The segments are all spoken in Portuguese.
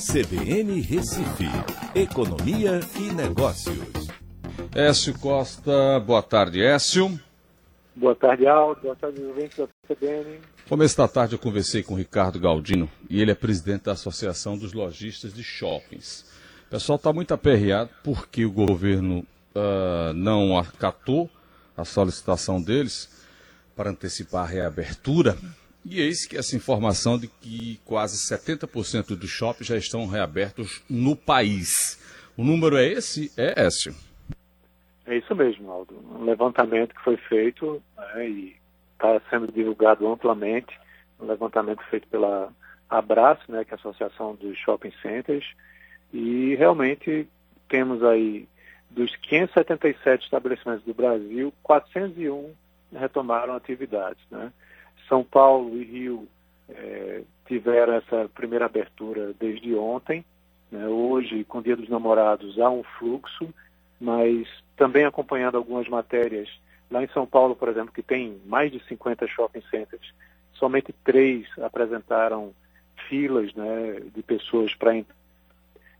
CBN Recife, Economia e Negócios. Écio Costa, boa tarde, Écio. Boa tarde, Aldo. Boa tarde, ouvintes da CBN. Começo da tarde eu conversei com o Ricardo Galdino e ele é presidente da Associação dos Lojistas de Shoppings. O pessoal está muito aperreado porque o governo uh, não acatou a solicitação deles para antecipar a reabertura. E eis que essa informação de que quase 70% dos shoppings já estão reabertos no país. O número é esse? É Écio. É isso mesmo, Aldo. Um levantamento que foi feito né, e está sendo divulgado amplamente. Um levantamento feito pela Abraço, né, que é a Associação dos Shopping Centers. E realmente temos aí dos 577 estabelecimentos do Brasil, 401 retomaram atividades. Né? São Paulo e Rio é, tiveram essa primeira abertura desde ontem. Né? Hoje, com o Dia dos Namorados, há um fluxo, mas também acompanhando algumas matérias, lá em São Paulo, por exemplo, que tem mais de 50 shopping centers, somente três apresentaram filas né, de pessoas para entrar.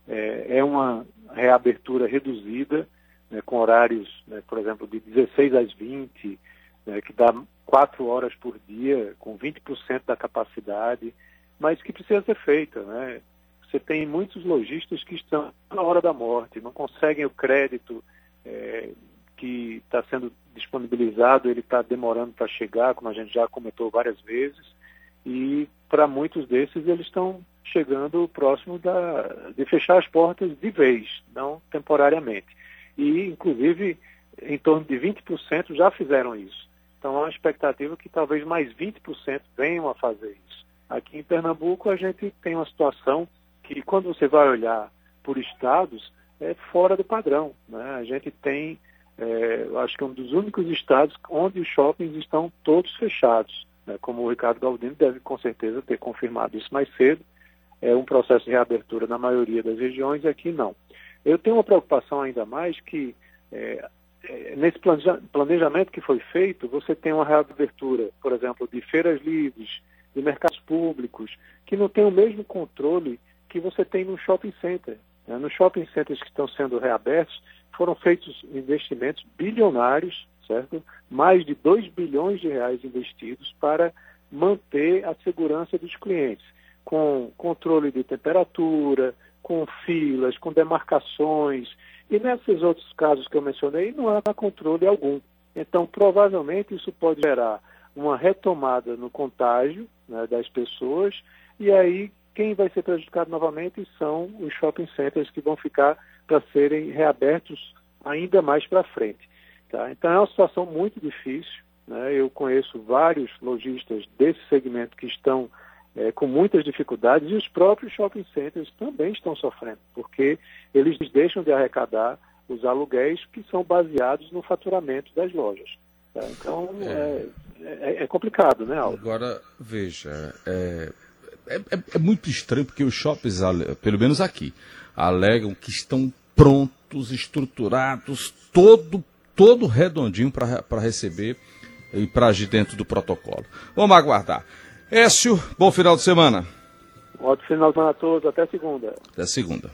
É, é uma reabertura reduzida, né, com horários, né, por exemplo, de 16 às 20, né, que dá quatro horas por dia, com 20% da capacidade, mas que precisa ser feita. Né? Você tem muitos lojistas que estão na hora da morte, não conseguem o crédito é, que está sendo disponibilizado, ele está demorando para chegar, como a gente já comentou várias vezes, e para muitos desses eles estão chegando próximo da, de fechar as portas de vez, não temporariamente. E, inclusive, em torno de 20% já fizeram isso. Então há uma expectativa que talvez mais 20% venham a fazer isso. Aqui em Pernambuco a gente tem uma situação que quando você vai olhar por estados é fora do padrão. Né? A gente tem, é, acho que é um dos únicos estados onde os shoppings estão todos fechados. Né? Como o Ricardo Galdino deve com certeza ter confirmado isso mais cedo. É um processo de reabertura na maioria das regiões e aqui não. Eu tenho uma preocupação ainda mais que é, nesse planejamento que foi feito, você tem uma reabertura, por exemplo, de feiras livres, de mercados públicos, que não tem o mesmo controle que você tem no shopping center. Né? Nos shopping centers que estão sendo reabertos, foram feitos investimentos bilionários, certo? Mais de 2 bilhões de reais investidos para manter a segurança dos clientes, com controle de temperatura, com filas, com demarcações, e nesses outros casos que eu mencionei, não há controle algum. Então, provavelmente, isso pode gerar uma retomada no contágio né, das pessoas, e aí quem vai ser prejudicado novamente são os shopping centers que vão ficar para serem reabertos ainda mais para frente. Tá? Então, é uma situação muito difícil. Né? Eu conheço vários lojistas desse segmento que estão é, com muitas dificuldades e os próprios shopping centers também estão sofrendo, porque eles deixam de arrecadar os aluguéis que são baseados no faturamento das lojas. Tá? Então é. É, é, complicado, né, Aldo? Agora, veja, é, é, é, é, muito estranho porque os shoppings, pelo menos aqui, alegam que estão prontos, estruturados, todo, todo redondinho para receber e para agir dentro do protocolo. Vamos aguardar. Écio, bom final de semana. Ótimo final de semana a todos. Até segunda. Até segunda.